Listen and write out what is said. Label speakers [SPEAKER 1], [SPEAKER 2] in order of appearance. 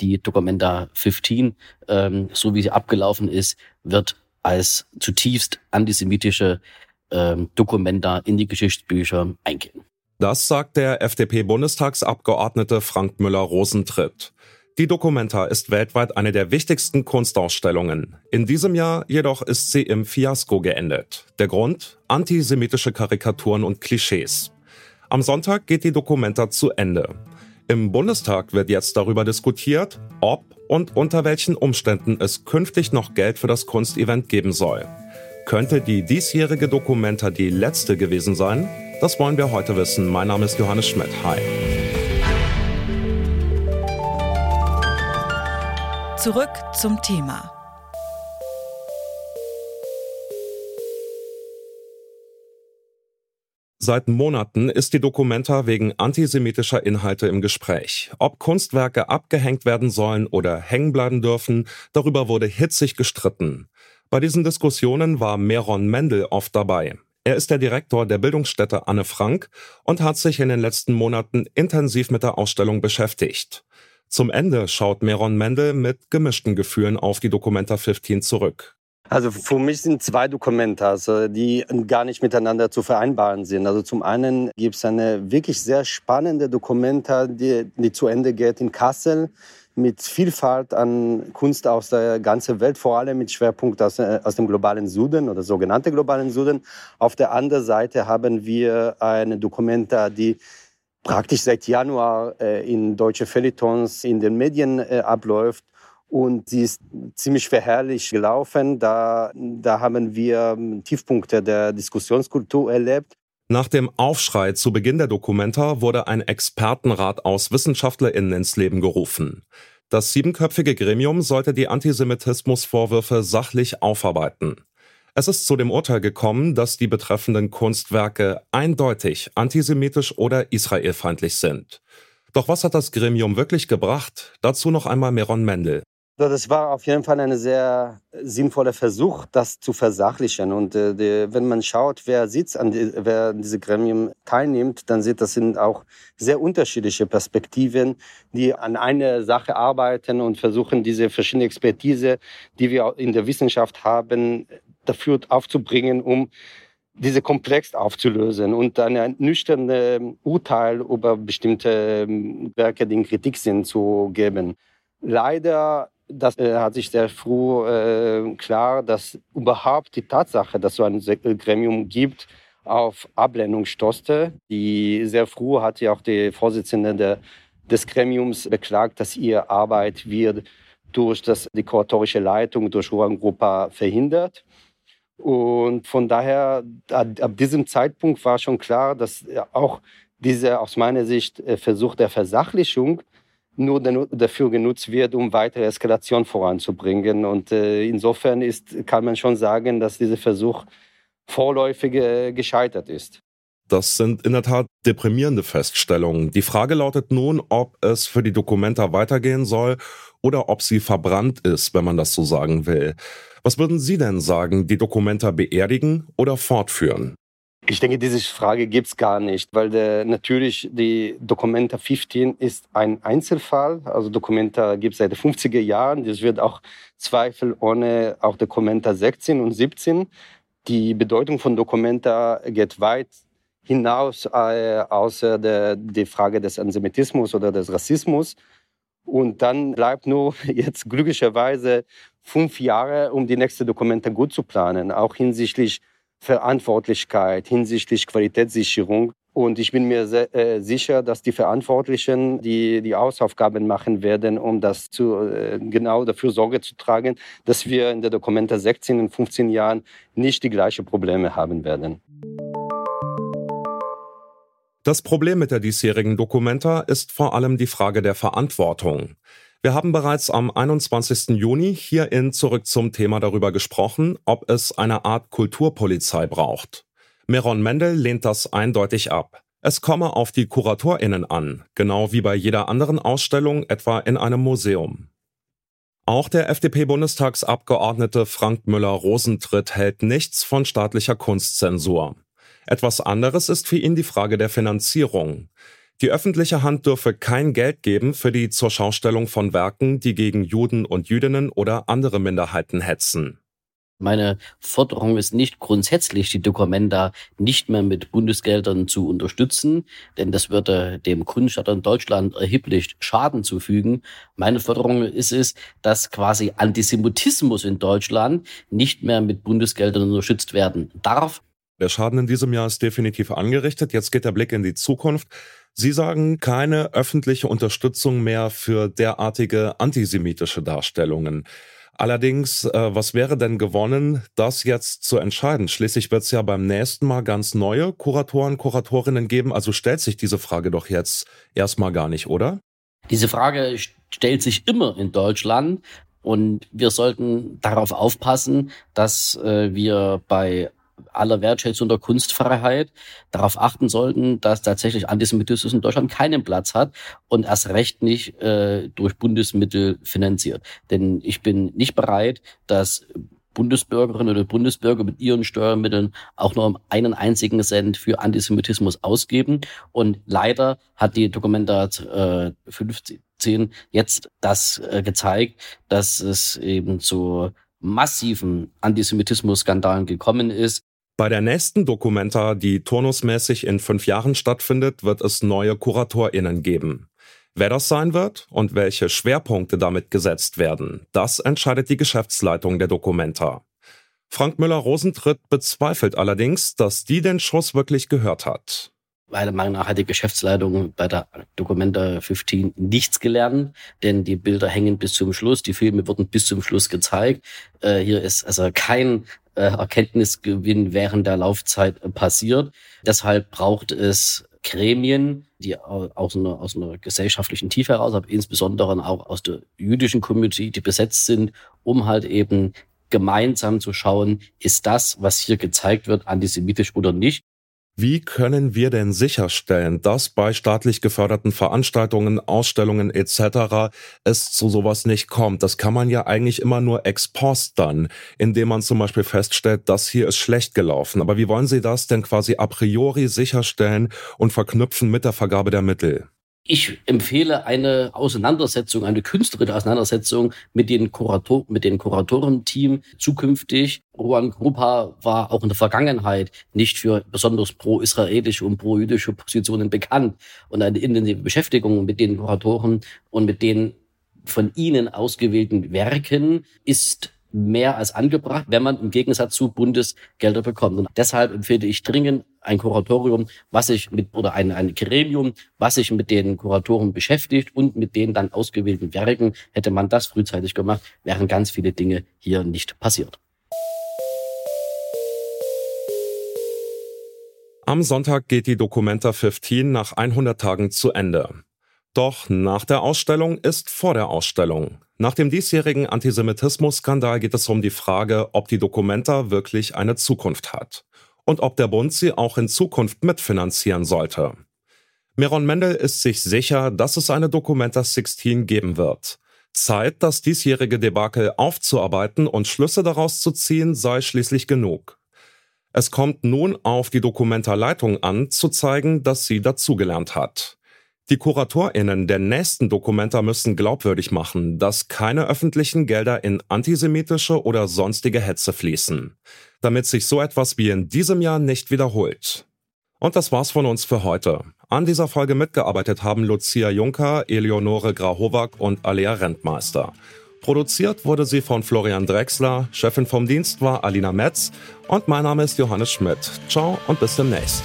[SPEAKER 1] Die Documenta 15, ähm, so wie sie abgelaufen ist, wird als zutiefst antisemitische ähm, Dokumenta in die Geschichtsbücher eingehen.
[SPEAKER 2] Das sagt der FDP-Bundestagsabgeordnete Frank Müller-Rosentritt. Die Documenta ist weltweit eine der wichtigsten Kunstausstellungen. In diesem Jahr jedoch ist sie im Fiasko geendet. Der Grund? Antisemitische Karikaturen und Klischees. Am Sonntag geht die Documenta zu Ende. Im Bundestag wird jetzt darüber diskutiert, ob und unter welchen Umständen es künftig noch Geld für das Kunstevent geben soll. Könnte die diesjährige Documenta die letzte gewesen sein? Das wollen wir heute wissen. Mein Name ist Johannes Schmidt. Hi.
[SPEAKER 3] Zurück zum Thema.
[SPEAKER 2] Seit Monaten ist die Documenta wegen antisemitischer Inhalte im Gespräch. Ob Kunstwerke abgehängt werden sollen oder hängen bleiben dürfen, darüber wurde hitzig gestritten. Bei diesen Diskussionen war Meron Mendel oft dabei. Er ist der Direktor der Bildungsstätte Anne Frank und hat sich in den letzten Monaten intensiv mit der Ausstellung beschäftigt. Zum Ende schaut Meron Mendel mit gemischten Gefühlen auf die Documenta 15 zurück.
[SPEAKER 4] Also für mich sind zwei Dokumente, also die gar nicht miteinander zu vereinbaren sind. Also zum einen gibt es eine wirklich sehr spannende Dokumenta, die, die zu Ende geht in Kassel mit Vielfalt an Kunst aus der ganzen Welt, vor allem mit Schwerpunkt aus, äh, aus dem globalen Süden oder sogenannte globalen Süden. Auf der anderen Seite haben wir eine Dokumenta, die praktisch seit Januar äh, in deutsche Feuilletons in den Medien äh, abläuft. Und sie ist ziemlich verherrlich gelaufen. Da, da haben wir Tiefpunkte der Diskussionskultur erlebt.
[SPEAKER 2] Nach dem Aufschrei zu Beginn der Dokumenta wurde ein Expertenrat aus WissenschaftlerInnen ins Leben gerufen. Das siebenköpfige Gremium sollte die Antisemitismusvorwürfe sachlich aufarbeiten. Es ist zu dem Urteil gekommen, dass die betreffenden Kunstwerke eindeutig antisemitisch oder israelfeindlich sind. Doch was hat das Gremium wirklich gebracht? Dazu noch einmal Meron Mendel.
[SPEAKER 4] Das war auf jeden Fall ein sehr sinnvoller Versuch, das zu versachlichen. Und äh, die, wenn man schaut, wer sitzt, an die, wer an diesem Gremium teilnimmt, dann sieht, das sind auch sehr unterschiedliche Perspektiven, die an einer Sache arbeiten und versuchen, diese verschiedene Expertise, die wir in der Wissenschaft haben, dafür aufzubringen, um diese Komplex aufzulösen und ein nüchternes Urteil über bestimmte ähm, Werke, die in Kritik sind, zu geben. Leider das äh, hat sich sehr früh äh, klar, dass überhaupt die Tatsache, dass so ein Gremium gibt, auf Ablehnung stoßte. Die sehr früh hat ja auch die Vorsitzende der, des Gremiums beklagt, dass ihre Arbeit wird durch das, die kuratorische Leitung, durch Juan Grupa verhindert. Und von daher, ab diesem Zeitpunkt war schon klar, dass auch dieser aus meiner Sicht äh, Versuch der Versachlichung nur dafür genutzt wird, um weitere Eskalation voranzubringen. Und äh, insofern ist, kann man schon sagen, dass dieser Versuch vorläufig äh, gescheitert ist.
[SPEAKER 2] Das sind in der Tat deprimierende Feststellungen. Die Frage lautet nun, ob es für die Dokumenta weitergehen soll oder ob sie verbrannt ist, wenn man das so sagen will. Was würden Sie denn sagen, die Dokumenta beerdigen oder fortführen?
[SPEAKER 4] Ich denke, diese Frage gibt es gar nicht, weil der, natürlich die Documenta 15 ist ein Einzelfall. Also Documenta gibt es seit den 50er Jahren. Das wird auch zweifelohne auch Documenta 16 und 17. Die Bedeutung von Documenta geht weit hinaus, äh, außer der die Frage des Antisemitismus oder des Rassismus. Und dann bleibt nur jetzt glücklicherweise fünf Jahre, um die nächste Dokumente gut zu planen, auch hinsichtlich Verantwortlichkeit, hinsichtlich Qualitätssicherung. Und ich bin mir sehr, äh, sicher, dass die Verantwortlichen die, die Hausaufgaben machen werden, um das zu, äh, genau dafür Sorge zu tragen, dass wir in der Dokumente 16 und 15 Jahren nicht die gleichen Probleme haben werden.
[SPEAKER 2] Das Problem mit der diesjährigen Dokumenta ist vor allem die Frage der Verantwortung. Wir haben bereits am 21. Juni hier in Zurück zum Thema darüber gesprochen, ob es eine Art Kulturpolizei braucht. Meron Mendel lehnt das eindeutig ab. Es komme auf die KuratorInnen an, genau wie bei jeder anderen Ausstellung, etwa in einem Museum. Auch der FDP-Bundestagsabgeordnete Frank Müller-Rosentritt hält nichts von staatlicher Kunstzensur. Etwas anderes ist für ihn die Frage der Finanzierung. Die öffentliche Hand dürfe kein Geld geben für die Zurschaustellung von Werken, die gegen Juden und Jüdinnen oder andere Minderheiten hetzen.
[SPEAKER 1] Meine Forderung ist nicht grundsätzlich, die Dokumenta nicht mehr mit Bundesgeldern zu unterstützen, denn das würde dem Kunststaat in Deutschland erheblich Schaden zufügen. Meine Forderung ist es, dass quasi Antisemitismus in Deutschland nicht mehr mit Bundesgeldern unterstützt werden darf.
[SPEAKER 2] Der Schaden in diesem Jahr ist definitiv angerichtet. Jetzt geht der Blick in die Zukunft. Sie sagen keine öffentliche Unterstützung mehr für derartige antisemitische Darstellungen. Allerdings, äh, was wäre denn gewonnen, das jetzt zu entscheiden? Schließlich wird es ja beim nächsten Mal ganz neue Kuratoren, Kuratorinnen geben. Also stellt sich diese Frage doch jetzt erstmal gar nicht, oder?
[SPEAKER 1] Diese Frage stellt sich immer in Deutschland. Und wir sollten darauf aufpassen, dass äh, wir bei aller Wertschätzung der Kunstfreiheit darauf achten sollten, dass tatsächlich Antisemitismus in Deutschland keinen Platz hat und erst recht nicht äh, durch Bundesmittel finanziert. Denn ich bin nicht bereit, dass Bundesbürgerinnen oder Bundesbürger mit ihren Steuermitteln auch nur einen einzigen Cent für Antisemitismus ausgeben. Und leider hat die Dokumentat äh, 15 jetzt das äh, gezeigt, dass es eben zu massiven Antisemitismus-Skandalen gekommen ist.
[SPEAKER 2] Bei der nächsten Dokumenta, die turnusmäßig in fünf Jahren stattfindet, wird es neue KuratorInnen geben. Wer das sein wird und welche Schwerpunkte damit gesetzt werden, das entscheidet die Geschäftsleitung der Documenta. Frank Müller-Rosentritt bezweifelt allerdings, dass die den Schuss wirklich gehört hat
[SPEAKER 1] meiner Meinung nach hat die Geschäftsleitung bei der Documenta 15 nichts gelernt, denn die Bilder hängen bis zum Schluss, die Filme wurden bis zum Schluss gezeigt. Äh, hier ist also kein äh, Erkenntnisgewinn während der Laufzeit äh, passiert. Deshalb braucht es Gremien, die aus einer, aus einer gesellschaftlichen Tiefe heraus, aber insbesondere auch aus der jüdischen Community, die besetzt sind, um halt eben gemeinsam zu schauen, ist das, was hier gezeigt wird, antisemitisch oder nicht.
[SPEAKER 2] Wie können wir denn sicherstellen, dass bei staatlich geförderten Veranstaltungen, Ausstellungen etc. es zu sowas nicht kommt? Das kann man ja eigentlich immer nur ex post dann, indem man zum Beispiel feststellt, das hier ist schlecht gelaufen. Aber wie wollen Sie das denn quasi a priori sicherstellen und verknüpfen mit der Vergabe der Mittel?
[SPEAKER 1] Ich empfehle eine Auseinandersetzung, eine künstlerische Auseinandersetzung mit den Kurator, mit den Kuratorenteam zukünftig. Ruan Grupa war auch in der Vergangenheit nicht für besonders pro-israelische und pro-jüdische Positionen bekannt. Und eine intensive Beschäftigung mit den Kuratoren und mit den von ihnen ausgewählten Werken ist mehr als angebracht, wenn man im Gegensatz zu Bundesgelder bekommt. Und deshalb empfehle ich dringend ein Kuratorium, was sich mit, oder ein, ein Gremium, was sich mit den Kuratoren beschäftigt und mit den dann ausgewählten Werken. Hätte man das frühzeitig gemacht, wären ganz viele Dinge hier nicht passiert.
[SPEAKER 2] Am Sonntag geht die Documenta 15 nach 100 Tagen zu Ende. Doch nach der Ausstellung ist vor der Ausstellung. Nach dem diesjährigen Antisemitismus-Skandal geht es um die Frage, ob die Documenta wirklich eine Zukunft hat und ob der Bund sie auch in Zukunft mitfinanzieren sollte. Meron Mendel ist sich sicher, dass es eine Documenta 16 geben wird. Zeit, das diesjährige Debakel aufzuarbeiten und Schlüsse daraus zu ziehen, sei schließlich genug. Es kommt nun auf die Dokumenta-Leitung an, zu zeigen, dass sie dazugelernt hat. Die KuratorInnen der nächsten Dokumenta müssen glaubwürdig machen, dass keine öffentlichen Gelder in antisemitische oder sonstige Hetze fließen, damit sich so etwas wie in diesem Jahr nicht wiederholt. Und das war's von uns für heute. An dieser Folge mitgearbeitet haben Lucia Juncker, Eleonore Grahowak und Alea Rentmeister. Produziert wurde sie von Florian Drexler, Chefin vom Dienst war Alina Metz und mein Name ist Johannes Schmidt. Ciao und bis demnächst.